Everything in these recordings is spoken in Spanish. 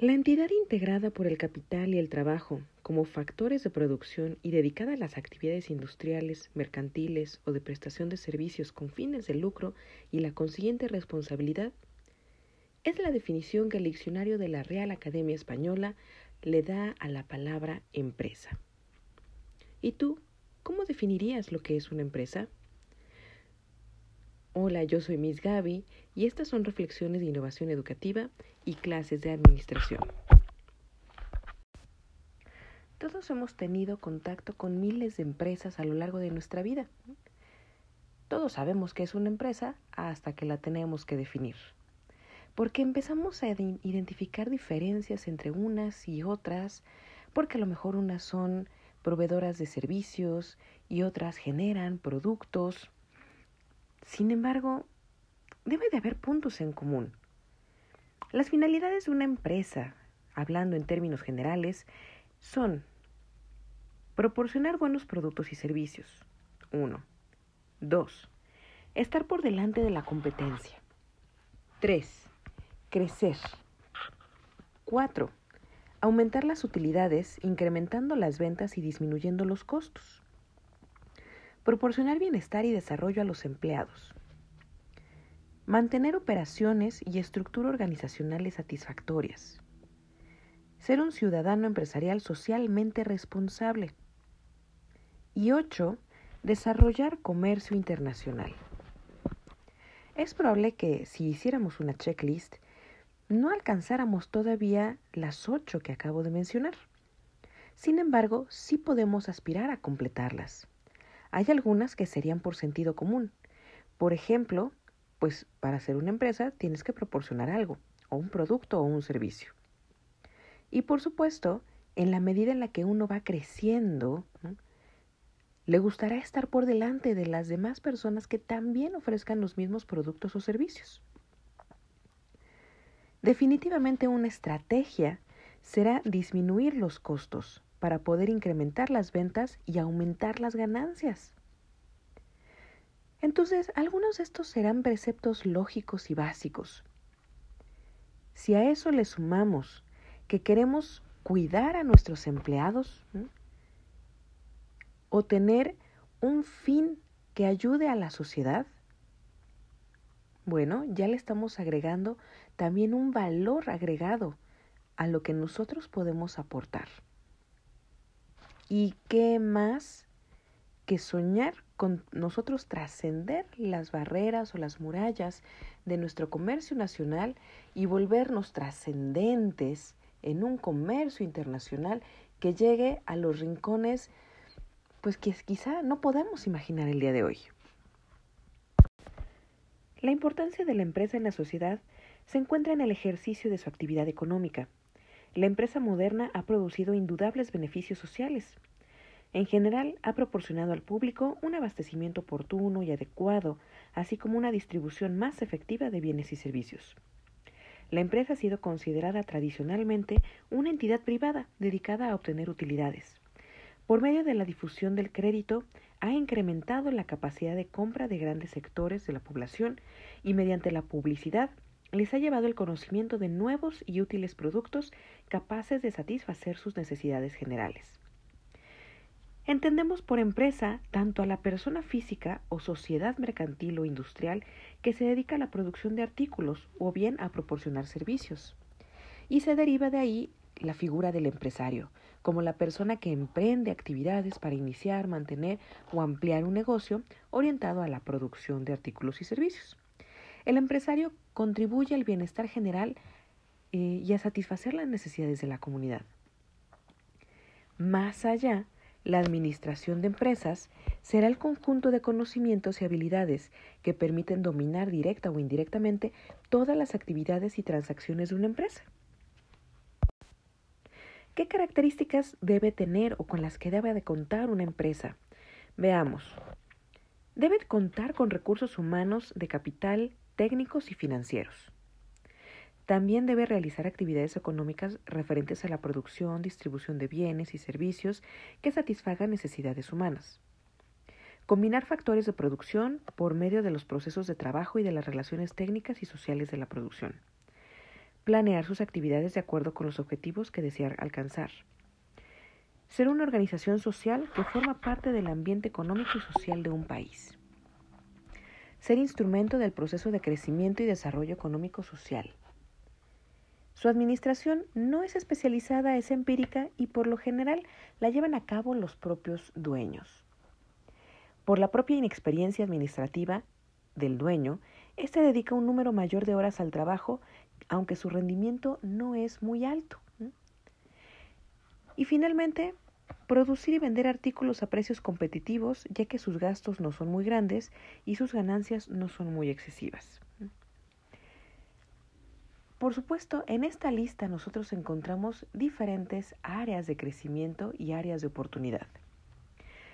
La entidad integrada por el capital y el trabajo como factores de producción y dedicada a las actividades industriales, mercantiles o de prestación de servicios con fines de lucro y la consiguiente responsabilidad es la definición que el diccionario de la Real Academia Española le da a la palabra empresa. ¿Y tú, cómo definirías lo que es una empresa? Hola, yo soy Miss Gaby y estas son reflexiones de innovación educativa y clases de administración. Todos hemos tenido contacto con miles de empresas a lo largo de nuestra vida. Todos sabemos que es una empresa hasta que la tenemos que definir. Porque empezamos a identificar diferencias entre unas y otras, porque a lo mejor unas son proveedoras de servicios y otras generan productos sin embargo, debe de haber puntos en común. Las finalidades de una empresa, hablando en términos generales, son proporcionar buenos productos y servicios. 1. 2. Estar por delante de la competencia. 3. Crecer. 4. Aumentar las utilidades, incrementando las ventas y disminuyendo los costos. Proporcionar bienestar y desarrollo a los empleados. Mantener operaciones y estructura organizacionales satisfactorias. Ser un ciudadano empresarial socialmente responsable. Y 8. Desarrollar comercio internacional. Es probable que si hiciéramos una checklist, no alcanzáramos todavía las ocho que acabo de mencionar. Sin embargo, sí podemos aspirar a completarlas. Hay algunas que serían por sentido común. Por ejemplo, pues para ser una empresa tienes que proporcionar algo, o un producto o un servicio. Y por supuesto, en la medida en la que uno va creciendo, le gustará estar por delante de las demás personas que también ofrezcan los mismos productos o servicios. Definitivamente una estrategia será disminuir los costos, para poder incrementar las ventas y aumentar las ganancias. Entonces, algunos de estos serán preceptos lógicos y básicos. Si a eso le sumamos que queremos cuidar a nuestros empleados o tener un fin que ayude a la sociedad, bueno, ya le estamos agregando también un valor agregado a lo que nosotros podemos aportar. ¿Y qué más que soñar con nosotros trascender las barreras o las murallas de nuestro comercio nacional y volvernos trascendentes en un comercio internacional que llegue a los rincones pues que quizá no podemos imaginar el día de hoy. La importancia de la empresa en la sociedad se encuentra en el ejercicio de su actividad económica, la empresa moderna ha producido indudables beneficios sociales. En general, ha proporcionado al público un abastecimiento oportuno y adecuado, así como una distribución más efectiva de bienes y servicios. La empresa ha sido considerada tradicionalmente una entidad privada dedicada a obtener utilidades. Por medio de la difusión del crédito, ha incrementado la capacidad de compra de grandes sectores de la población y mediante la publicidad les ha llevado el conocimiento de nuevos y útiles productos capaces de satisfacer sus necesidades generales. Entendemos por empresa tanto a la persona física o sociedad mercantil o industrial que se dedica a la producción de artículos o bien a proporcionar servicios. Y se deriva de ahí la figura del empresario, como la persona que emprende actividades para iniciar, mantener o ampliar un negocio orientado a la producción de artículos y servicios. El empresario contribuye al bienestar general eh, y a satisfacer las necesidades de la comunidad. Más allá, la administración de empresas será el conjunto de conocimientos y habilidades que permiten dominar directa o indirectamente todas las actividades y transacciones de una empresa. ¿Qué características debe tener o con las que debe de contar una empresa? Veamos. Debe contar con recursos humanos de capital técnicos y financieros. También debe realizar actividades económicas referentes a la producción, distribución de bienes y servicios que satisfagan necesidades humanas. Combinar factores de producción por medio de los procesos de trabajo y de las relaciones técnicas y sociales de la producción. planear sus actividades de acuerdo con los objetivos que desea alcanzar. Ser una organización social que forma parte del ambiente económico y social de un país. Ser instrumento del proceso de crecimiento y desarrollo económico-social. Su administración no es especializada, es empírica y por lo general la llevan a cabo los propios dueños. Por la propia inexperiencia administrativa del dueño, éste dedica un número mayor de horas al trabajo, aunque su rendimiento no es muy alto. Y finalmente, producir y vender artículos a precios competitivos, ya que sus gastos no son muy grandes y sus ganancias no son muy excesivas. Por supuesto, en esta lista nosotros encontramos diferentes áreas de crecimiento y áreas de oportunidad.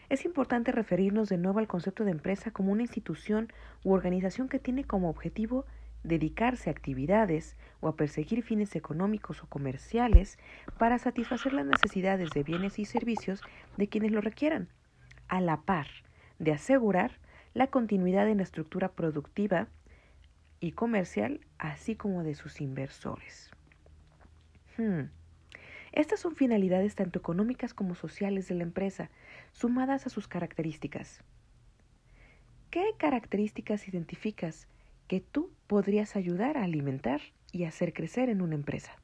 Es importante referirnos de nuevo al concepto de empresa como una institución u organización que tiene como objetivo dedicarse a actividades o a perseguir fines económicos o comerciales para satisfacer las necesidades de bienes y servicios de quienes lo requieran, a la par de asegurar la continuidad en la estructura productiva y comercial, así como de sus inversores. Hmm. Estas son finalidades tanto económicas como sociales de la empresa, sumadas a sus características. ¿Qué características identificas que tú podrías ayudar a alimentar y hacer crecer en una empresa?